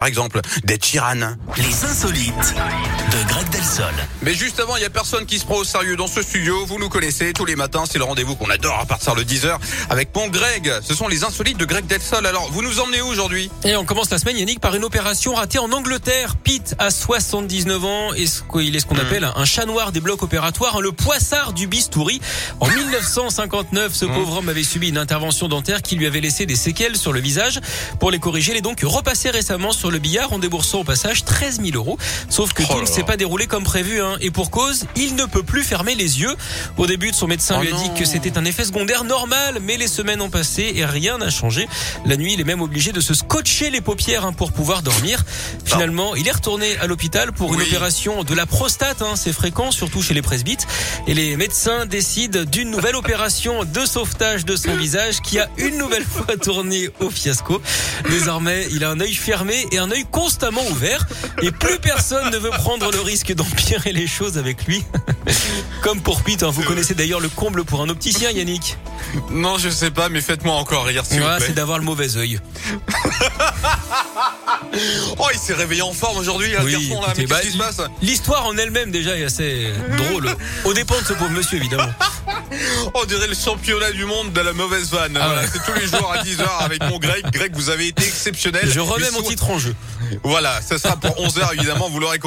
par exemple, d'Ed Sheeran. Les insolites de Greg Delsol. Mais juste avant, il y a personne qui se prend au sérieux dans ce studio. Vous nous connaissez tous les matins. C'est le rendez-vous qu'on adore à partir de 10h avec mon Greg. Ce sont les insolites de Greg Delsol. Alors, vous nous emmenez où aujourd'hui? Et on commence la semaine, Yannick, par une opération ratée en Angleterre. Pete a 79 ans et ce qu'il est ce qu'on Hmm. appelle un chat noir des blocs opératoires, hein, le poissard du bistouri. En 1959, Hmm. ce pauvre homme avait subi une intervention dentaire qui lui avait laissé des séquelles sur le visage. Pour les corriger, il est donc repassé récemment sur le billard en déboursant au passage 13 000 euros. Sauf que Oh tout ne s'est pas déroulé comme prévu. Hein. Et pour cause, il ne peut plus fermer les yeux. Au début, son médecin Oh lui a dit que c'était un effet secondaire normal, mais les semaines ont passé et rien n'a changé. La nuit, il est même obligé de se scotcher les paupières hein, pour pouvoir dormir. Finalement, il est retourné à l'hôpital pour une opération de la prostate. Hein, C'est fréquent, surtout chez les presbytes. Et les médecins décident d'une nouvelle opération de sauvetage de son visage qui a une nouvelle fois tourné au fiasco. Désormais, il a un œil fermé et un œil constamment ouvert. Et plus personne ne veut prendre le risque d'empirer les choses avec lui. Comme pour Pete, hein, vous connaissez d'ailleurs le comble pour un opticien, Yannick. Non, je sais pas, mais faites-moi encore rire, s'il Ouais, c'est d'avoir le mauvais œil. Oh, il s'est réveillé en forme aujourd'hui, Oui, garçon là. Mais bah, qu'est-ce qui se passe? L'histoire en elle-même déjà est assez drôle. Au dépend de ce pauvre monsieur, évidemment. On dirait le championnat du monde de la mauvaise vanne. Ah Voilà, ouais. C'est tous les jours à 10h avec mon Greg. Greg, vous avez été exceptionnel. Je remets mon titre en jeu. Voilà, ce sera pour 11h évidemment, vous l'aurez compris.